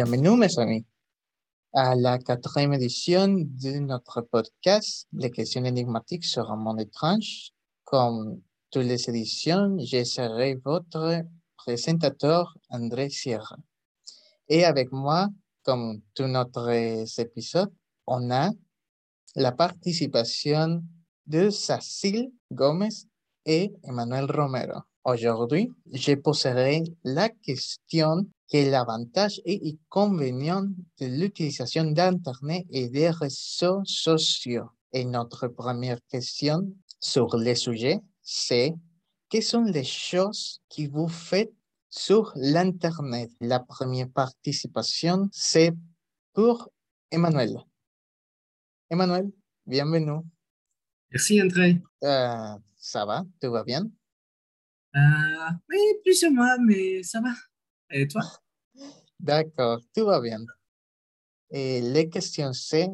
Bienvenue, mes amis, à la quatrième édition de notre podcast Les questions énigmatiques sur un monde étrange. Comme toutes les éditions, je serai votre présentateur André Sierra. Et avec moi, comme tous notre épisodes, on a la participation de Cécile Gomez et Emmanuel Romero. Aujourd'hui, je poserai la question quel l'avantage et inconvénient de l'utilisation d'Internet et des réseaux sociaux. Et notre première question sur le sujet, c'est quelles sont les choses que vous faites sur l'Internet? La première participation, c'est pour Emmanuel. Emmanuel, bienvenue. Merci André. Euh, ça va? Tout va bien? Euh, oui, plus ou moins, mais ça va. Et toi? D'accord, tout va bien. Et les questions, c'est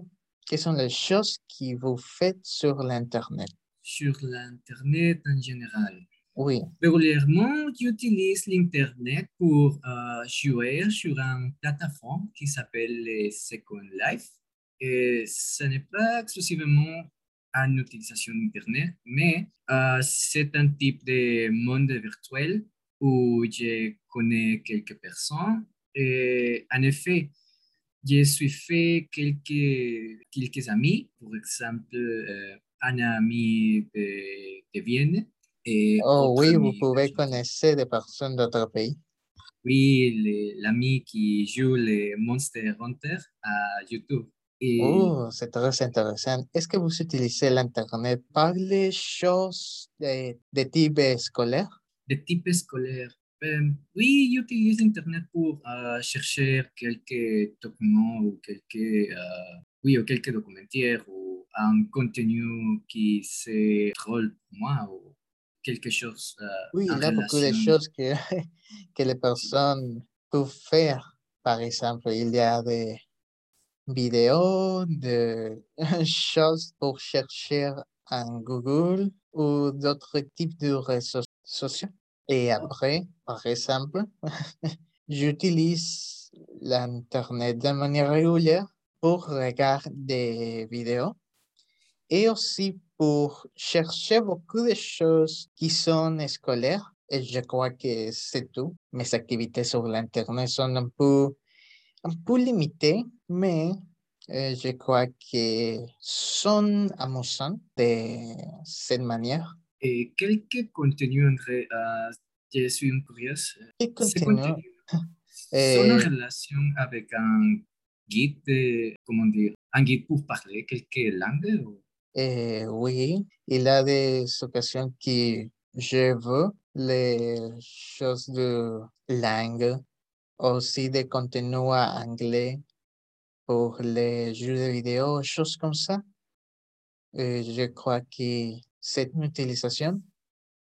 quelles sont les choses que vous faites sur l'Internet? Sur l'Internet en général. Oui. Régulièrement, j'utilise l'Internet pour euh, jouer sur une plateforme qui s'appelle Second Life. Et ce n'est pas exclusivement une utilisation d'Internet, mais euh, c'est un type de monde virtuel où je connais quelques personnes. Et en effet, je suis fait quelques, quelques amis, par exemple, euh, un ami de, de Vienne. Et oh oui, vous pouvez connaître des personnes d'autres pays. Oui, l'ami qui joue les Monster Hunter à YouTube. Et... Oh, c'est très intéressant. Est-ce que vous utilisez l'Internet par les choses de, de type scolaire? De type scolaire. Ben, oui, j'utilise Internet pour uh, chercher quelques documents ou quelques, uh, oui, ou quelques documentaires ou un contenu qui c'est drôle pour moi ou quelque chose. Uh, oui, il y a beaucoup de choses que, que les personnes peuvent faire. Par exemple, il y a des vidéos, de choses pour chercher en Google ou d'autres types de réseaux sociaux. Et après, par exemple, j'utilise l'Internet de manière régulière pour regarder des vidéos et aussi pour chercher beaucoup de choses qui sont scolaires. Et je crois que c'est tout. Mes activités sur l'Internet sont un peu, un peu limitées, mais euh, je crois que sont amusantes de cette manière. Et quelques contenus, André, uh, je suis curieuse. Quel contenu? Eh... Sont en relation avec un guide, de, comment dire, un guide pour parler quelques langues? Ou... Eh, oui, il a des occasions que je veux les choses de langue, aussi des contenus en anglais pour les jeux de vidéo, choses comme ça. Et je crois que cette utilisation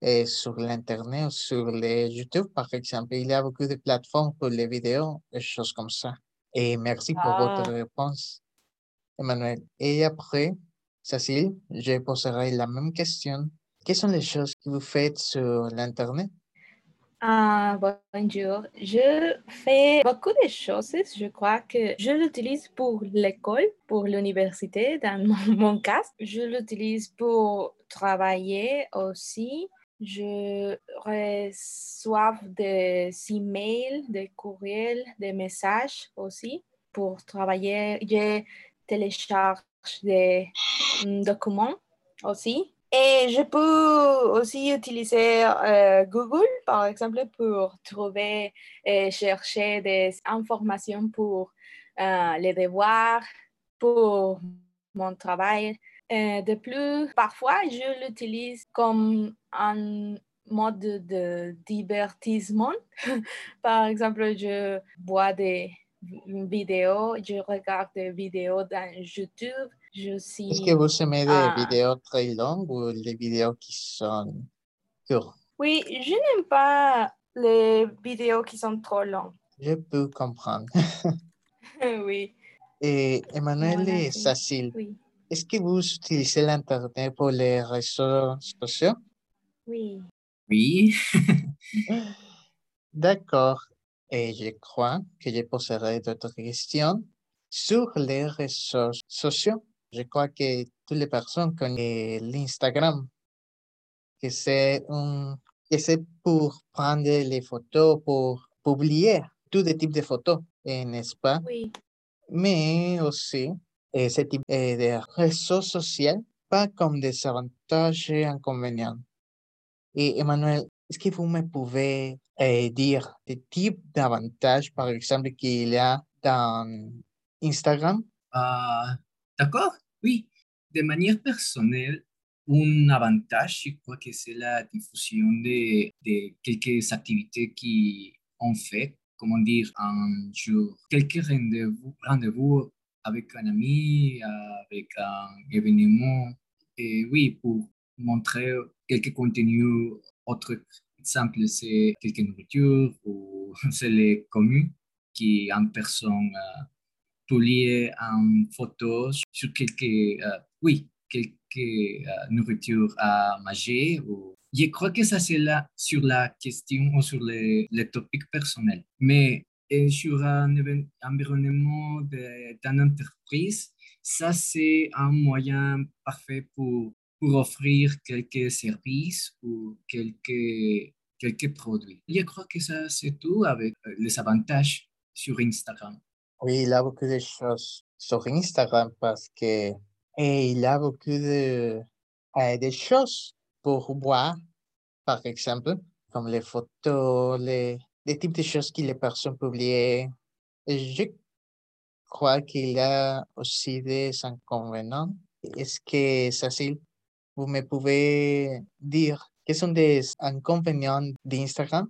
est sur l'Internet ou sur les YouTube, par exemple. Il y a beaucoup de plateformes pour les vidéos et choses comme ça. Et merci pour Ah. votre réponse, Emmanuel. Et après, Cécile, je poserai la même question. Quelles sont les choses que vous faites sur l'Internet? Ah, bonjour. Je fais beaucoup de choses. Je crois que je l'utilise pour l'école, pour l'université, dans mon, mon cas. Je l'utilise pour travailler aussi. Je reçois des emails, des courriels, des messages aussi pour travailler. Je télécharge des mm, documents aussi. Et je peux aussi utiliser euh, Google, par exemple, pour trouver et chercher des informations pour euh, les devoirs, pour mon travail. Euh, de plus, parfois, je l'utilise comme un mode de divertissement. par exemple, je vois des vidéos, je regarde des vidéos dans YouTube. Je suis... Est-ce que vous aimez des Ah. vidéos très longues ou les vidéos qui sont courtes? Oui, je n'aime pas les vidéos qui sont trop longues. Je peux comprendre. oui, Et Emmanuel et. Cécile, oui, est-ce que vous utilisez l'Internet pour les réseaux sociaux? oui. Oui. D'accord. et je crois que je poserai d'autres questions sur les réseaux sociaux. Je crois que toutes les personnes connaissent l'Instagram, que c'est un, que c'est pour prendre les photos, pour publier tous les types de photos, n'est-ce pas? Oui. Mais aussi, eh, ce type eh, de réseaux sociaux, pas comme des avantages et inconvénients. Et Emmanuel, est-ce que vous me pouvez eh, dire des types d'avantages, par exemple, qu'il y a dans Instagram? Ah, D'accord, oui. De manière personnelle, un avantage, je crois que c'est la diffusion de, de quelques activités qui ont fait, comment dire, un jour, quelques rendez-vous rendez avec un ami, avec un événement. Et oui, pour montrer quelques contenus autres. Exemple, c'est quelques nourritures ou c'est les communes qui en personne publient en photo sur quelques, euh, oui, quelques euh, nourritures à manger. Ou... Je crois que ça c'est là sur la question ou sur les, les topics personnels. Mais sur un environnement d'une entreprise, ça c'est un moyen parfait pour pour offrir quelques services ou quelques, quelques produits. Je crois que ça, c'est tout avec euh, les avantages sur Instagram. Oui, il a beaucoup de choses sur Instagram parce que et il a beaucoup de, euh, choses pour voir, par exemple, comme les photos, les, les types de choses que les personnes publient. je crois qu'il a aussi des inconvénients. Est-ce que c'est vous me pouvez dire quels sont des inconvénients d'Instagram?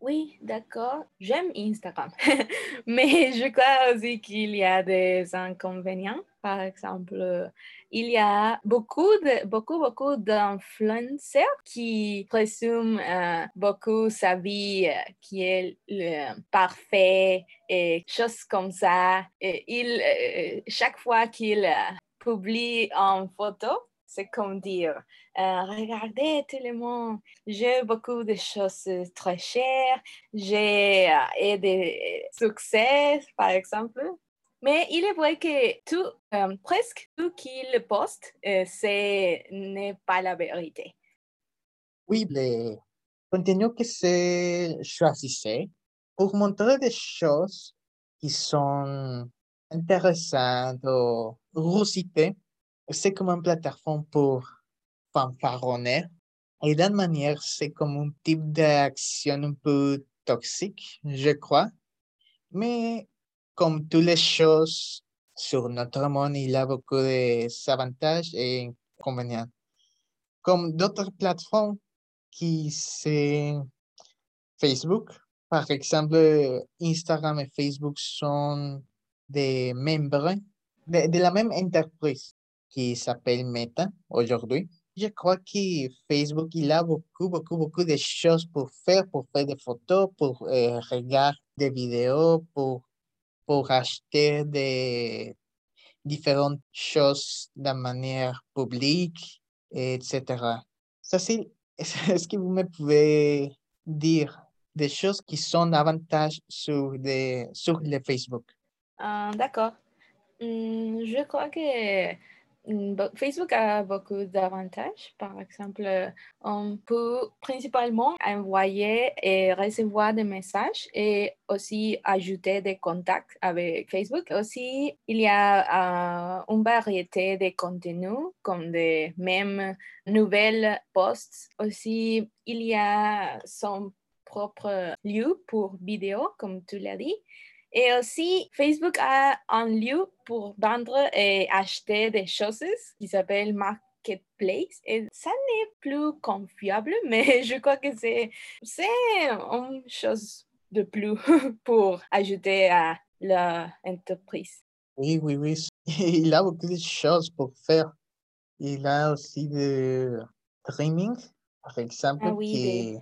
Oui, d'accord. J'aime Instagram, mais je crois aussi qu'il y a des inconvénients. Par exemple, il y a beaucoup, de, beaucoup, beaucoup d'influenceurs qui présument euh, beaucoup sa vie euh, qui est le parfait et choses comme ça. Et il, euh, chaque fois qu'il publie en photo, c'est comme dire, euh, regardez tout le monde, j'ai beaucoup de choses très chères, j'ai euh, des succès, par exemple. Mais il est vrai que tout, euh, presque tout qu'il poste, ce n'est pas la vérité. Oui, le contenu que se choisissait pour montrer des choses qui sont intéressantes ou c'est comme une plateforme pour fanfaronner. Et d'une manière, c'est comme un type d'action un peu toxique, je crois. Mais comme toutes les choses sur notre monde, il a beaucoup d'avantages et inconvénients. Comme d'autres plateformes qui c'est Facebook. Par exemple, Instagram et Facebook sont des membres de, la même entreprise qui s'appelle Meta aujourd'hui. Je crois que Facebook, il a beaucoup, beaucoup, beaucoup de choses pour faire, pour faire des photos, pour euh, regarder des vidéos, pour, pour acheter des différentes choses de manière publique, etc. C'est, est-ce que vous me pouvez dire des choses qui sont davantage sur, des, sur le Facebook? Ah, d'accord. Mm, je crois que Facebook a beaucoup d'avantages. Par exemple, on peut principalement envoyer et recevoir des messages et aussi ajouter des contacts avec Facebook. Aussi, il y a euh, une variété de contenus comme des mêmes nouvelles posts. Aussi, il y a son propre lieu pour vidéo, comme tu l'as dit. Et aussi, Facebook a un lieu pour vendre et acheter des choses qui s'appelle Marketplace. Et ça n'est plus confiable, mais je crois que c'est, c'est une chose de plus pour ajouter à l'entreprise. Oui, oui, oui. Il a beaucoup de choses pour faire. Il a aussi de streaming, par exemple, ah oui, qui... des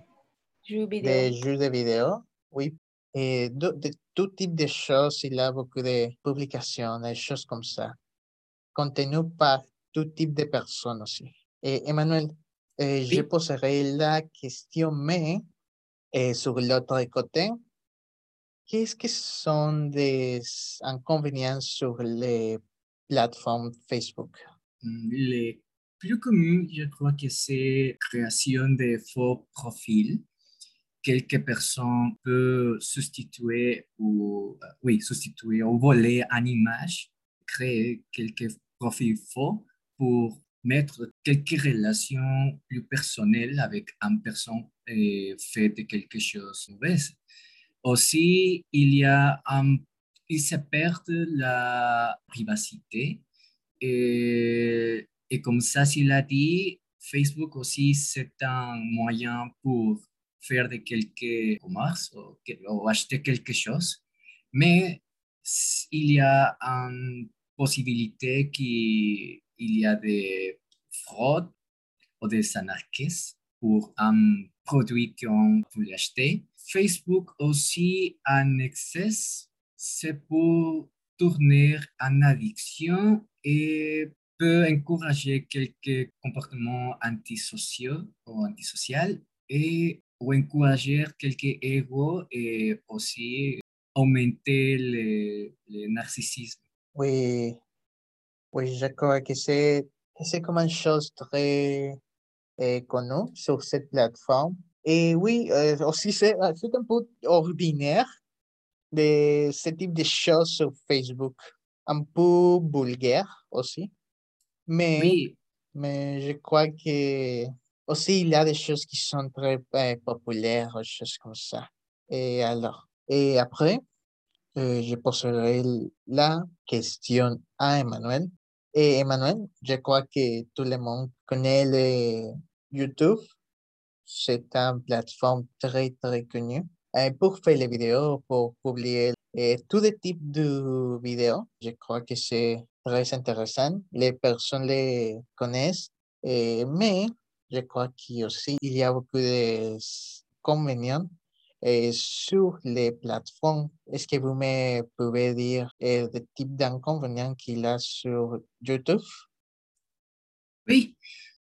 jeux vidéo. Des jeux de vidéo, oui. Et de, de tout type de choses, il a beaucoup de publications, des choses comme ça. Contenu par tout type de personnes aussi. Et Emmanuel, eh, je poserai la question, mais Et sur l'autre côté, qu'est-ce que sont des inconvénients sur les plateformes Facebook? Mm, les plus connus, je crois que c'est création de faux profils. Quelques personnes peuvent substituer ou, euh, oui, substituer ou voler une image, créer quelques profils faux pour mettre quelques relations plus personnelles avec une personne et fait de quelque chose de mauvais. Aussi, il y a un, il se perd la privacité et, et comme ça, s'il a dit, Facebook aussi, c'est un moyen pour faire de quelques commerces ou, ou, acheter quelque chose. Mais il y a une possibilité qu'il y a des fraudes ou des anarchistes pour un produit qu'on voulait acheter. Facebook aussi, en excès, c'est pour tourner en addiction et peut encourager quelques comportements antisociaux ou antisociaux et ou encourager quelques égos et aussi augmenter le, le narcissisme. Oui, oui, je crois que c'est c'est comme une chose très euh, connue sur cette plateforme. Et oui, euh, aussi c'est un peu ordinaire de ce type de choses sur Facebook, un peu vulgaire aussi. Mais, Oui, mais je crois que aussi il y a des choses qui sont très euh, populaires, des choses comme ça. Et alors, et après, euh, je poserai la question à Emmanuel. Et Emmanuel, je crois que tout le monde connaît YouTube. C'est une plateforme très, très connue pour faire les vidéos, pour publier euh, tous les types de vidéos. Je crois que c'est très intéressant. Les personnes les connaissent, mais je crois qu'aussi il y a beaucoup d'inconvénients euh, sur les plateformes. Est-ce que vous me pouvez dire euh, le type d'inconvénients qu'il a sur YouTube? oui.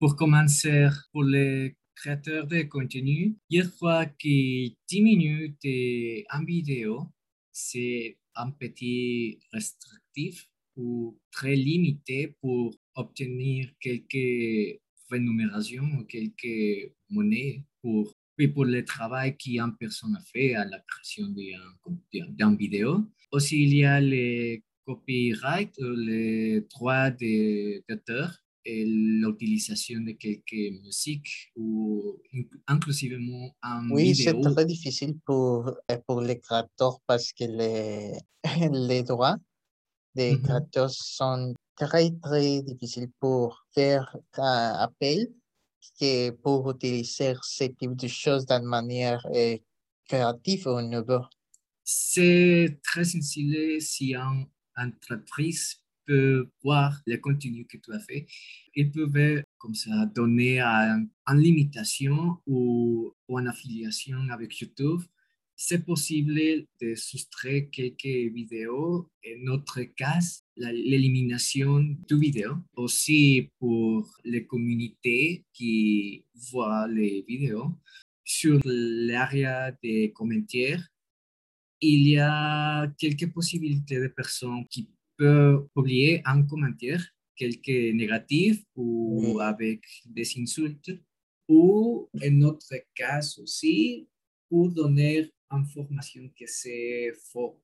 Pour commencer, pour les créateurs de contenu, je crois que 10 minutes de- en vidéo, c'est un petit restrictif ou très limité pour obtenir quelques rémunérations ou quelques monnaies pour, oui, pour le travail qu'une personne a fait à la création d'un- vidéo. Aussi, il y a les copyright, les droits d'auteur et l'utilisation de quelques musiques ou inc- inclusivement en Oui, c'est vidéo. très difficile pour, pour les créateurs parce que les, les droits des Mhm. créateurs sont très, très difficiles pour faire un appel que pour utiliser ce type de choses d'une manière euh, créative ou nouvelle. C'est très sensible si une entreprise peut voir le contenu que tu as fait. Ils peuvent comme ça donner un- une limitation ou, ou une affiliation avec YouTube. C'est possible de soustraire quelques vidéos. En notre cas, la- l'élimination de vidéos. Aussi pour les communautés qui voient les vidéos. Sur l'area des commentaires, il y a quelques possibilités de personnes qui peuvent publier un commentaire, quelques négatifs ou avec des insultes, ou en notre cas aussi, pour donner information que c'est faux.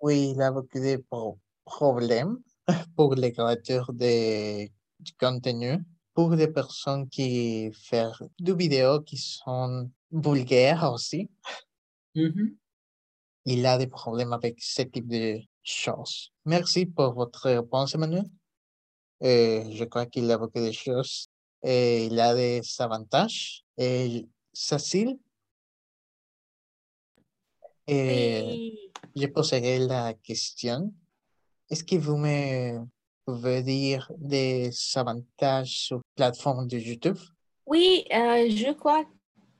Oui, il a beaucoup de pro- problèmes pour les créateurs de, contenu, pour les personnes qui font des vidéos qui sont vulgaires aussi. Il a des problèmes avec ce type de choses. Merci pour votre réponse, Emmanuel. Euh, je crois qu'il a beaucoup de choses. Et il y a des avantages. Et Cécile, euh, Oui. je poserai la question. Est-ce que vous me pouvez dire des avantages sur plateforme de YouTube? Oui, euh, je crois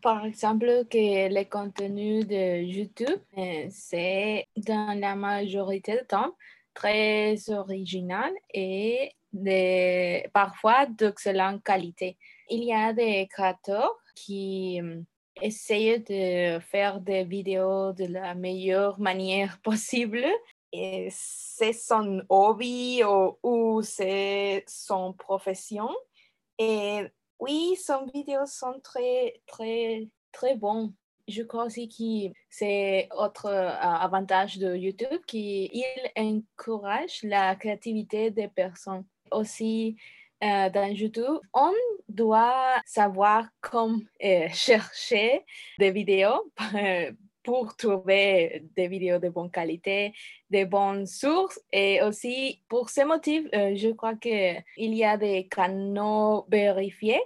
par exemple que le contenu de YouTube, euh, c'est dans la majorité du temps très original et de, parfois d'excellente qualité. Il y a des créateurs qui euh, essayer de faire des vidéos de la meilleure manière possible. C'est son hobby ou, ou c'est son profession. Et oui, son vidéos sont très, très, très bons. Je crois aussi que c'est autre euh, avantage de YouTube qu'il encourage la créativité des personnes. Aussi, euh, dans YouTube, on doit savoir comment euh, chercher des vidéos pour trouver des vidéos de bonne qualité, de bonnes sources. Et aussi, pour ce motif, euh, je crois qu'il y a des canaux vérifiés.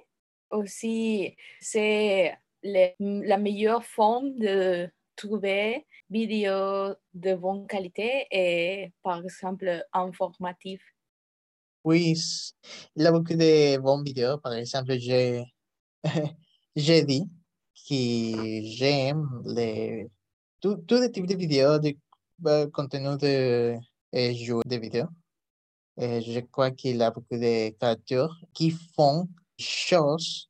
Aussi, c'est la meilleure forme de trouver vidéos de bonne qualité et, par exemple, informatives. Oui, il a beaucoup de bonnes vidéos. Par exemple, j'ai dit que j'aime les tout les types de vidéos, de contenu de euh, jeux de vidéo. Et je crois qu'il a beaucoup de créateurs qui font choses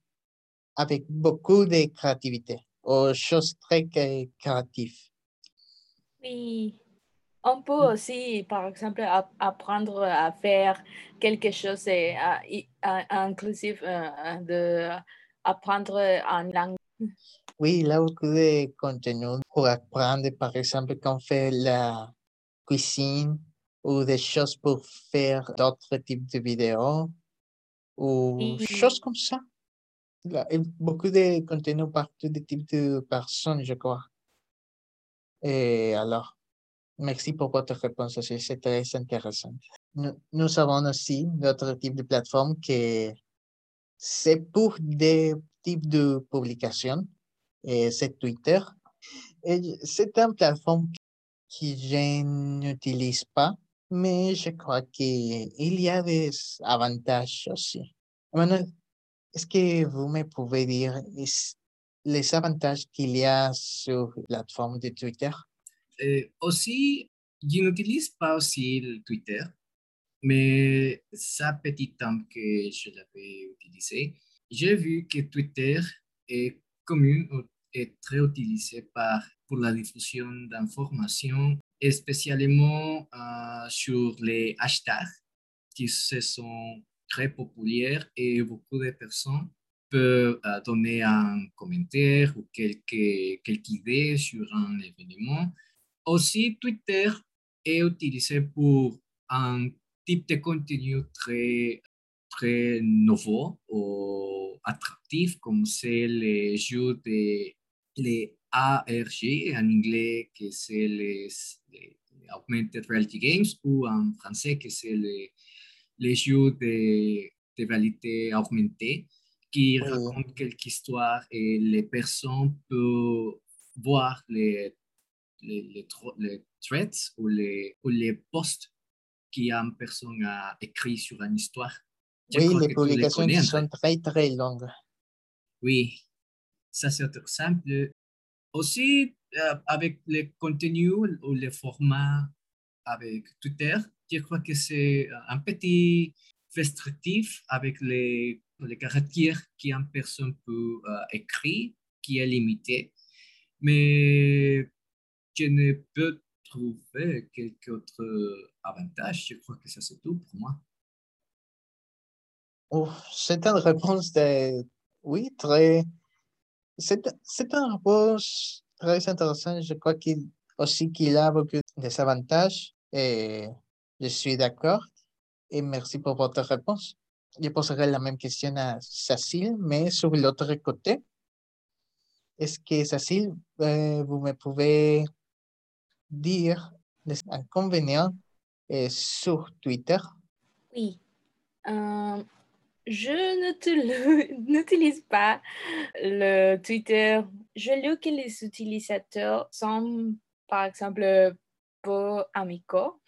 avec beaucoup de créativité ou choses très créatives. Oui. On peut aussi, par exemple, apprendre à faire quelque chose et, inclusif euh, de apprendre en langue oui, il y a beaucoup de contenu pour apprendre, par exemple, quand on fait la cuisine ou des choses pour faire d'autres types de vidéos ou choses comme ça. Il y a beaucoup de contenu par tous les types de personnes, je crois. Et alors, merci pour votre réponse aussi, c'est très intéressant. Nous, nous avons aussi d'autres types de plateformes que c'est pour des types de publications c'est Twitter. C'est une plateforme que je n'utilise pas, mais je crois qu'il y a des avantages aussi. Est-ce que vous me pouvez dire les avantages qu'il y a sur la plateforme de Twitter? Aussi, je n'utilise pas aussi Twitter, mais ça petit temps que je l'avais utilisé, j'ai vu que Twitter est commun est très utilisé par, pour la diffusion d'informations, spécialement euh, sur les hashtags qui se sont très populaires et beaucoup de personnes peuvent euh, donner un commentaire ou quelques idées sur un événement. Aussi, Twitter est utilisé pour un type de contenu très, très nouveau ou attractif, comme c'est les jeux de les ARG en anglais, que c'est les, Augmented Reality Games, ou en français, que c'est les, les jeux de, de réalité augmentée, qui racontent quelques histoires et les personnes peuvent voir les, les, les, threads ou les, ou les posts qu'une personne a écrit sur une histoire. oui, les publications sont très, très longues. Oui, ça c'est simple. Aussi, euh, avec les contenus ou les formats avec Twitter, je crois que c'est un petit restrictif avec les, les caractères qu'une personne peut euh, écrire, qui est limité. Mais je ne peux trouver quelque autre avantage. Je crois que ça, c'est tout pour moi. Oh, c'est une réponse de, oui, très, c'est un rapport très intéressant. Je crois qu'il aussi qu'il a beaucoup de avantages et je suis d'accord. Et merci pour votre réponse. Je poserai la même question à Cécile, mais sur l'autre côté. Est-ce que Cécile, euh, vous me pouvez dire les inconvénients euh, sur Twitter? Oui. Euh, je n'utilise pas le Twitter. Je lis que les utilisateurs sont, par exemple, peu amicaux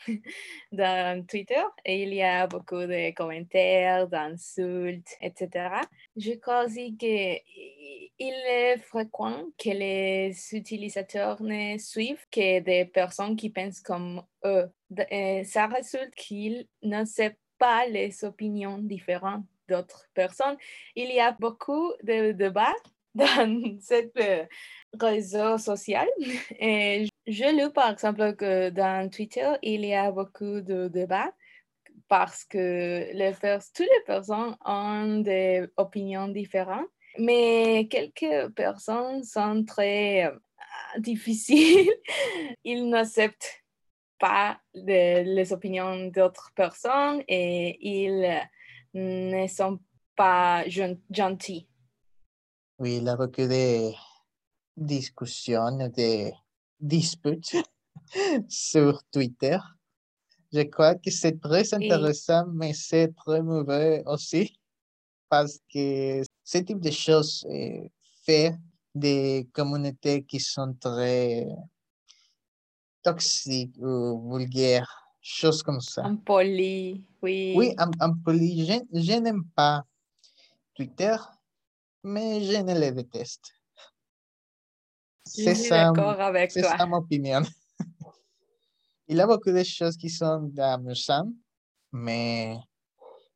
dans Twitter et il y a beaucoup de commentaires, d'insultes, etc. Je crois aussi qu'il est fréquent que les utilisateurs ne suivent que des personnes qui pensent comme eux. Ça résulte qu'ils ne savent pas les opinions différentes d'autres personnes. Il y a beaucoup de débats dans ce réseau social. Et je lu par exemple que dans Twitter, il y a beaucoup de débats parce que les toutes les personnes ont des opinions différentes, mais quelques personnes sont très euh, difficiles. Ils n'acceptent pas les opinions d'autres personnes et ils ne sont pas gentils. Oui, il a beaucoup de discussions, de disputes sur Twitter. Je crois que c'est très intéressant, mais c'est très mauvais aussi parce que ce type de choses euh, fait des communautés qui sont très toxiques ou vulgaires, choses comme ça. Impoli, oui. Oui, impoli. Je, je n'aime pas Twitter, mais je ne le déteste. Suis d'accord avec toi. C'est ça mon opinion. il y a beaucoup de choses qui sont amusantes, mais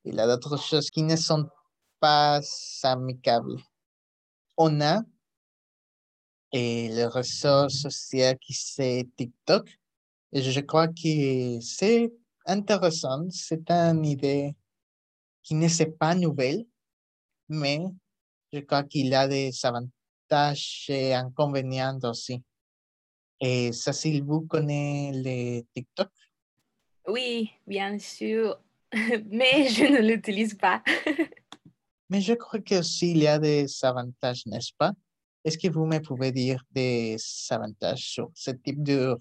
il y a d'autres choses qui ne sont pas amicables. On a et le réseau social qui c'est TikTok. Et je crois que c'est intéressant. C'est une idée qui ne est pas nouvelle, mais je crois qu'il a des avantages et inconvénients aussi. Et Cécile, vous connaissez les TikTok? Oui, bien sûr, mais je ne l'utilise pas. mais je crois que aussi il y a des avantages, n'est-ce pas? Est-ce que vous me pouvez dire des avantages sur ce type de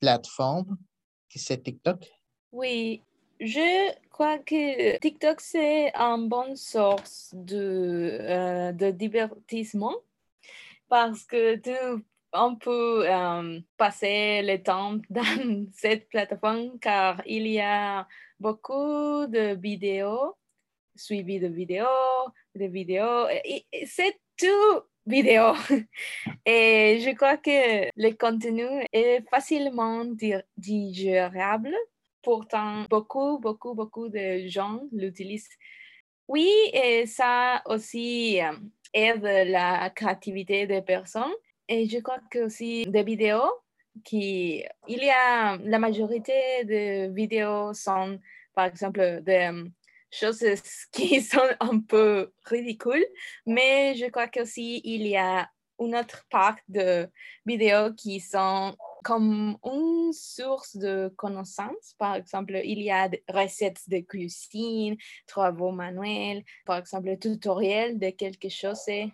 plateforme qui c'est TikTok? Oui, je crois que TikTok, c'est une bonne source de, euh, de divertissement parce que tu, on peut euh, passer le temps dans cette plateforme car il y a beaucoup de vidéos, suivies de vidéos, de vidéos. C'est tout vidéo. Et je crois que le contenu est facilement digérable Pourtant, beaucoup, beaucoup, beaucoup de gens l'utilisent. Oui, et ça aussi euh, aide la créativité des personnes. Et je crois que aussi des vidéos qui, il y a la majorité des vidéos sont, par exemple, des euh, choses qui sont un peu ridicules, mais je crois qu'aussi il y a une autre part de vidéos qui sont comme une source de connaissances. Par exemple, il y a des recettes de cuisine, travaux manuels, par exemple, tutoriels de quelque chose, et,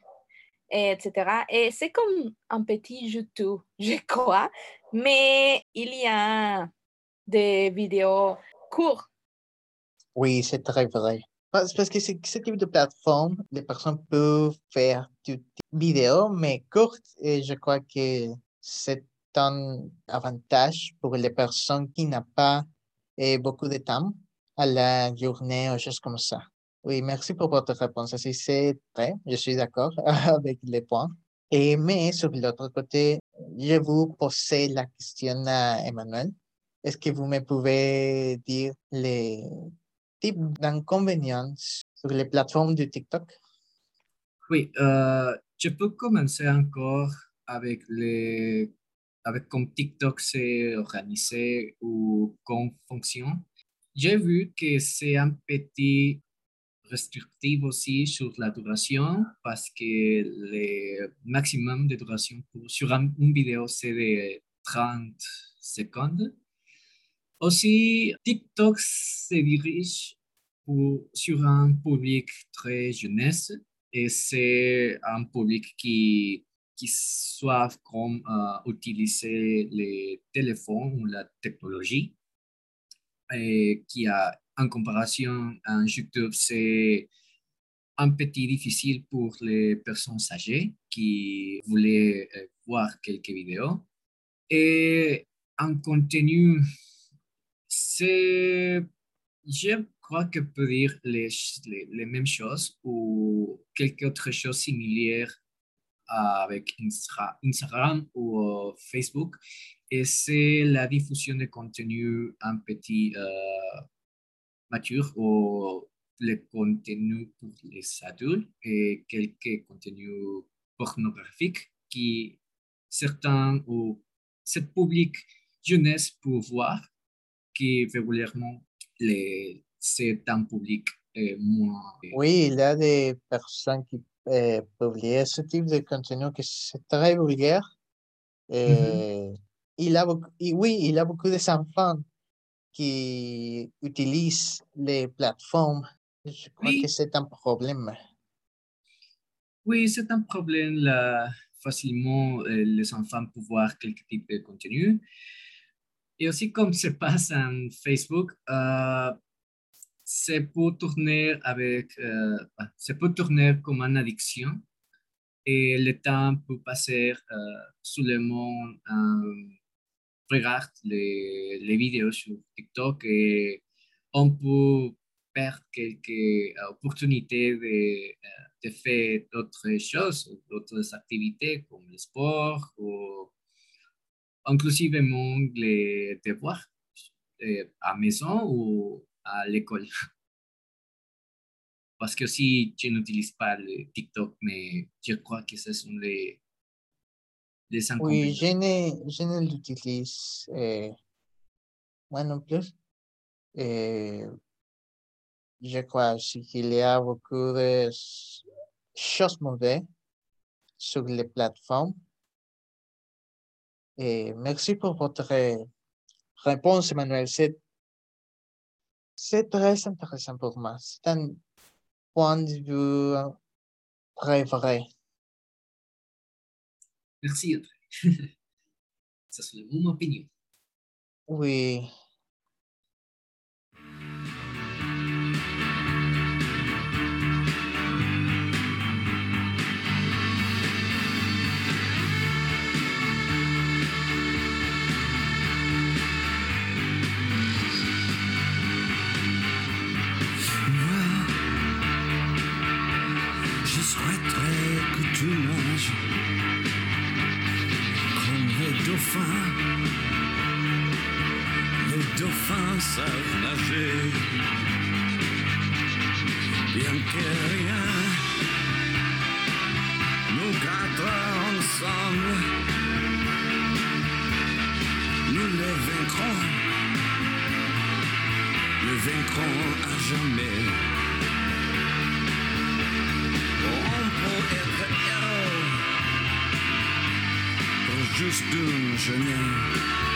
etc. Et c'est comme un petit YouTube, je crois, mais il y a des vidéos courtes. Oui, c'est très vrai. Parce que ce type de plateforme, les personnes peuvent faire des vidéos, mais courtes, et je crois que c'est avantage pour les personnes qui n'ont pas eh, beaucoup de temps à la journée ou choses comme ça. Oui, merci pour votre réponse. c'est vrai, je suis d'accord avec les points. Et, mais sur l'autre côté, je vous poser la question à Emmanuel. Est-ce que vous me pouvez dire les types d'inconvénients sur les plateformes de TikTok? Oui, euh, je peux commencer encore avec les avec comme TikTok s'est organisé ou comment fonctionne. J'ai vu que c'est un petit restrictif aussi sur la duration parce que le maximum de duration pour, sur une vidéo c'est de 30 secondes. Aussi, TikTok se dirige sur un public très jeunesse et c'est un public qui qui savent comment euh, utiliser les téléphones ou la technologie. Et qui a, en comparaison à YouTube, c'est un petit difficile pour les personnes âgées qui voulaient euh, voir quelques vidéos. Et en contenu, c'est, je crois que peut dire les, les, les mêmes choses ou quelque autre chose similaire avec Instagram ou Facebook, et c'est la diffusion de contenu un petit euh, mature ou le contenu pour les adultes et quelques contenus pornographiques qui certains ou cette public jeunesse pour voir qui régulièrement les, c'est un public euh, moins. Oui, il y a des personnes qui euh, publient ce type de contenu que c'est très vulgaire. Et il a beaucoup, oui, il y a beaucoup d'enfants qui utilisent les plateformes. Je crois que c'est un problème. Oui, c'est un problème là, facilement les enfants pour voir quel type de contenu. Et aussi, comme se passe en Facebook, euh, c'est pour tourner avec, euh, pour tourner comme une addiction. Et le temps peut passer euh, sous le monde, euh, regarde les, les, vidéos sur TikTok et on peut perdre quelques opportunités de, de faire d'autres choses, d'autres activités comme le sport ou inclusivement les devoirs à maison ou à l'école. Parce que si je n'utilise pas le TikTok, mais je crois que ce sont les, les Oui, je ne, je ne l'utilise eh, moi non plus. Eh, je crois aussi qu'il y a beaucoup de choses mauvaises sur les plateformes et merci pour votre réponse, Emmanuel. C'est, c'est très intéressant pour moi. C'est un point de vue très vrai. Merci, André. Ça, c'est mon opinion. Oui. Les dauphins. Savent nager, bien que rien, nous quatre ensemble, nous les vaincrons, les vaincrons à jamais. Juste une journée.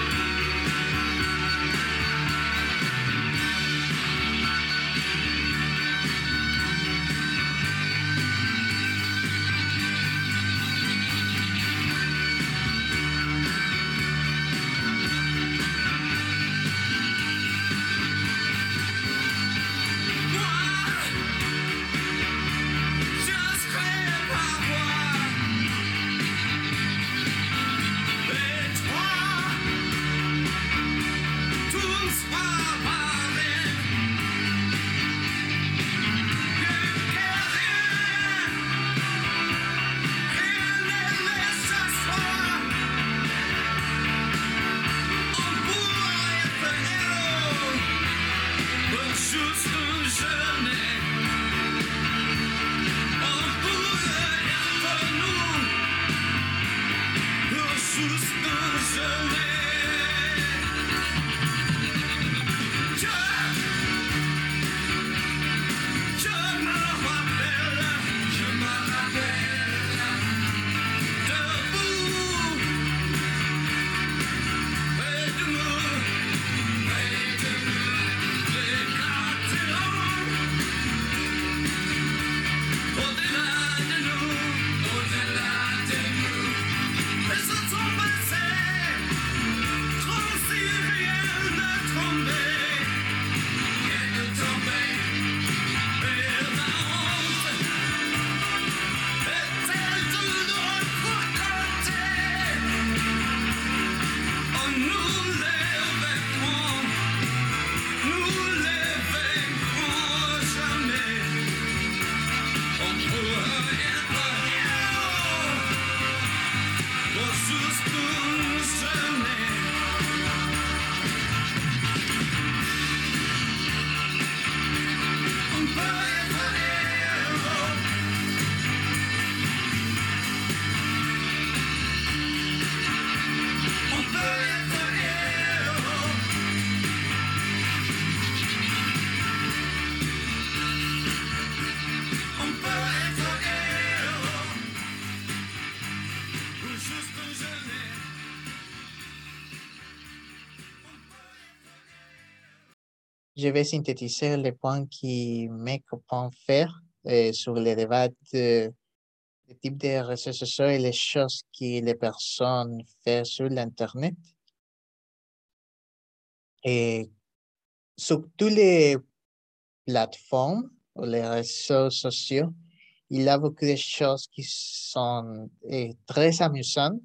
Je vais synthétiser les points qui mes copains faire sur les débats de, type de réseaux sociaux et les choses que les personnes font sur l'Internet. Et sur toutes les plateformes ou les réseaux sociaux, il y a beaucoup de choses qui sont eh, très amusantes.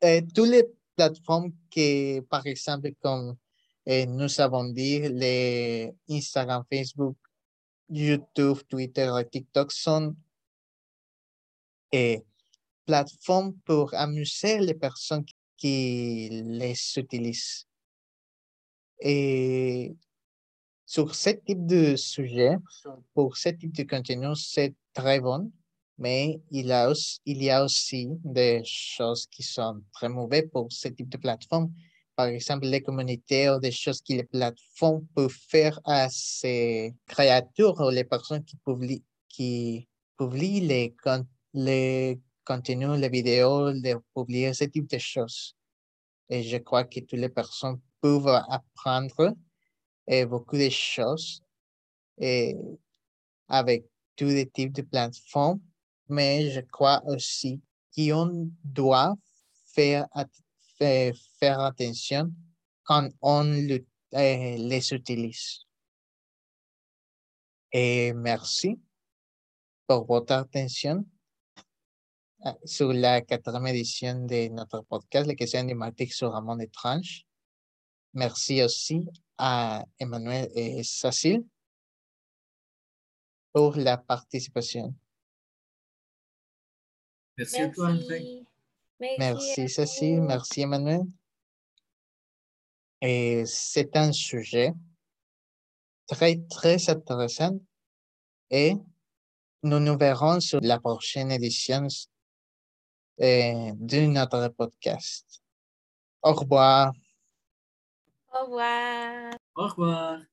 Et toutes les plateformes que, par exemple, comme eh, nous avons dit, les Instagram, Facebook, YouTube, Twitter et TikTok sont eh, plateformes pour amuser les personnes qui les utilisent. Et sur ce type de sujet, pour ce type de contenu, c'est très bon, mais il, a aussi, il y a aussi des choses qui sont très mauvaises pour ce type de plateforme. Par exemple, les communautés ou des choses que les plateformes peuvent faire à ces créatures ou les personnes qui publient, qui publient les, les contenus, les vidéos, de publier ce type de choses. Et je crois que toutes les personnes peuvent apprendre et beaucoup de choses et avec tous les types de plateformes, mais je crois aussi qu'on doit faire, at- faire, faire attention quand on le- eh, les utilise. Et merci pour votre attention euh, sur la quatrième édition de notre podcast, les questions énigmatiques sur un monde étrange. Merci aussi à Emmanuel et Cécile pour la participation. Merci, à toi, André. Merci. Merci. Cécile, merci Emmanuel. Et c'est un sujet très, très intéressant et nous nous verrons sur la prochaine édition euh, de notre podcast. Au revoir. Au revoir. Au revoir.